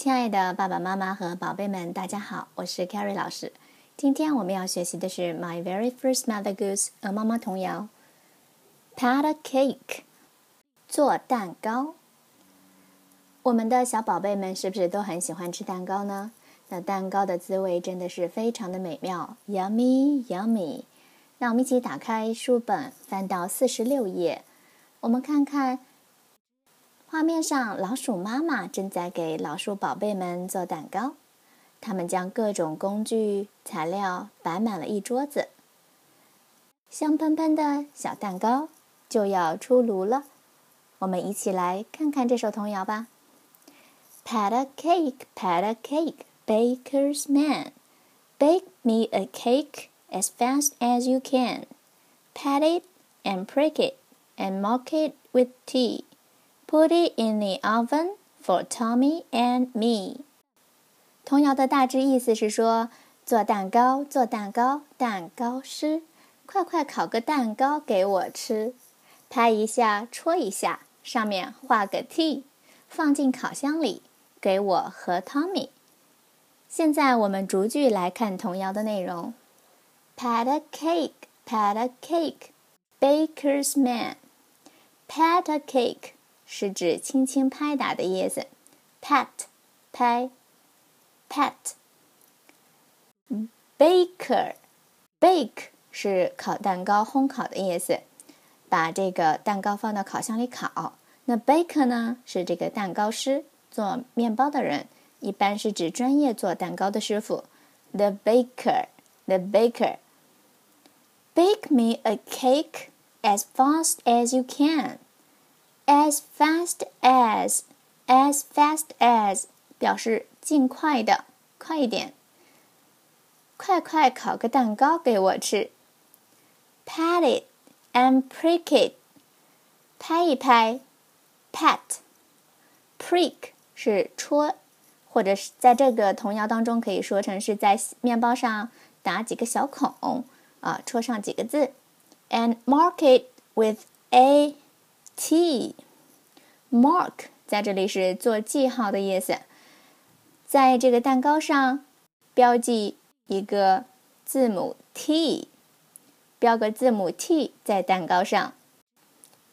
亲爱的爸爸妈妈和宝贝们，大家好，我是 Carrie 老师。今天我们要学习的是《My Very First Mother Goose》鹅妈妈童谣。Pat a cake，做蛋糕。我们的小宝贝们是不是都很喜欢吃蛋糕呢？那蛋糕的滋味真的是非常的美妙，Yummy Yummy。那我们一起打开书本，翻到四十六页，我们看看。画面上，老鼠妈妈正在给老鼠宝贝们做蛋糕。他们将各种工具、材料摆满了一桌子，香喷喷的小蛋糕就要出炉了。我们一起来看看这首童谣吧：Pat a cake, pat a cake, baker's man, bake me a cake as fast as you can. Pat it and prick it and mark it with tea. Put it in the oven for Tommy and me。童谣的大致意思是说，做蛋糕，做蛋糕，蛋糕师，快快烤个蛋糕给我吃。拍一下，戳一下，上面画个 T，放进烤箱里，给我和 Tommy。现在我们逐句来看童谣的内容：Pat a cake, pat a cake, baker's man. Pat a cake. 是指轻轻拍打的意思，pat，拍，pat。baker，bake 是烤蛋糕、烘烤的意思，把这个蛋糕放到烤箱里烤。那 baker 呢，是这个蛋糕师，做面包的人，一般是指专业做蛋糕的师傅。The baker，the baker，bake me a cake as fast as you can。As fast as, as fast as 表示尽快的，快一点。快快烤个蛋糕给我吃。Pat it and prick it，拍一拍。Pat，prick 是戳，或者是在这个童谣当中可以说成是在面包上打几个小孔啊，戳上几个字。And mark it with a T，mark 在这里是做记号的意思，在这个蛋糕上标记一个字母 T，标个字母 T 在蛋糕上。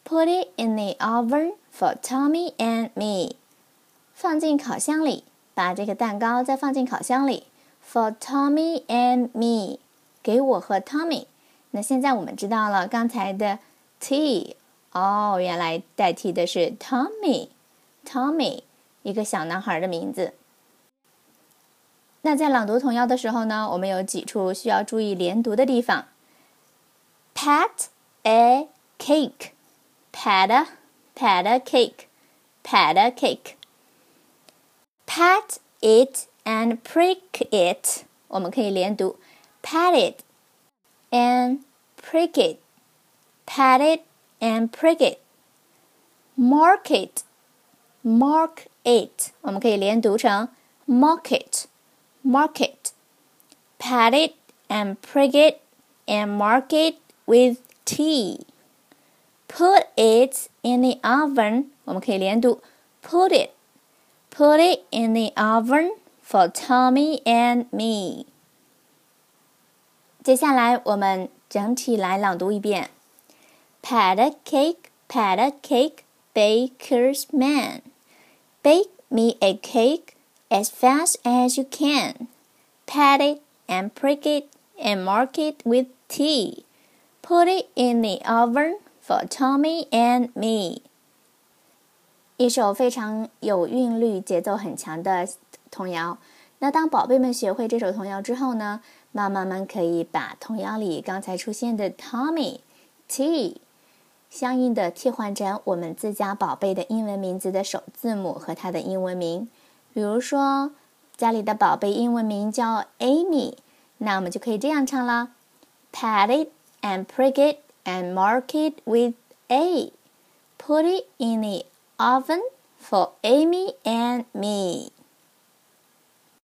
Put it in the oven for Tommy and me，放进烤箱里，把这个蛋糕再放进烤箱里。For Tommy and me，给我和 Tommy。那现在我们知道了刚才的 T。哦，原来代替的是 Tommy，Tommy，一个小男孩的名字。那在朗读童谣的时候呢，我们有几处需要注意连读的地方。Pat a cake，pat a，pat a cake，pat a cake，pat it and prick it，我们可以连读，pat it and prick it，pat it。and prick it. Mark it, mark it，我们可以连读成 mark it, mark it. Pat it and prick it and mark it with T. Put it in the oven，我们可以连读 put it, put it in the oven for Tommy and me. 接下来我们整体来朗读一遍。 Pat a cake, pat a cake, baker's man. Bake me a cake as fast as you can. Pat it and prick it and mark it with T. Put it in the oven for Tommy and me. 一首非常有韵律、节奏很强的童谣。那当宝贝们学会这首童谣之后呢，妈妈们可以把童谣里刚才出现的 Tommy、T 相应的替换成我们自家宝贝的英文名字的首字母和它的英文名。比如说，家里的宝贝英文名叫 Amy，那我们就可以这样唱了：Pat it and prick it and mark it with A. Put it in the oven for Amy and me.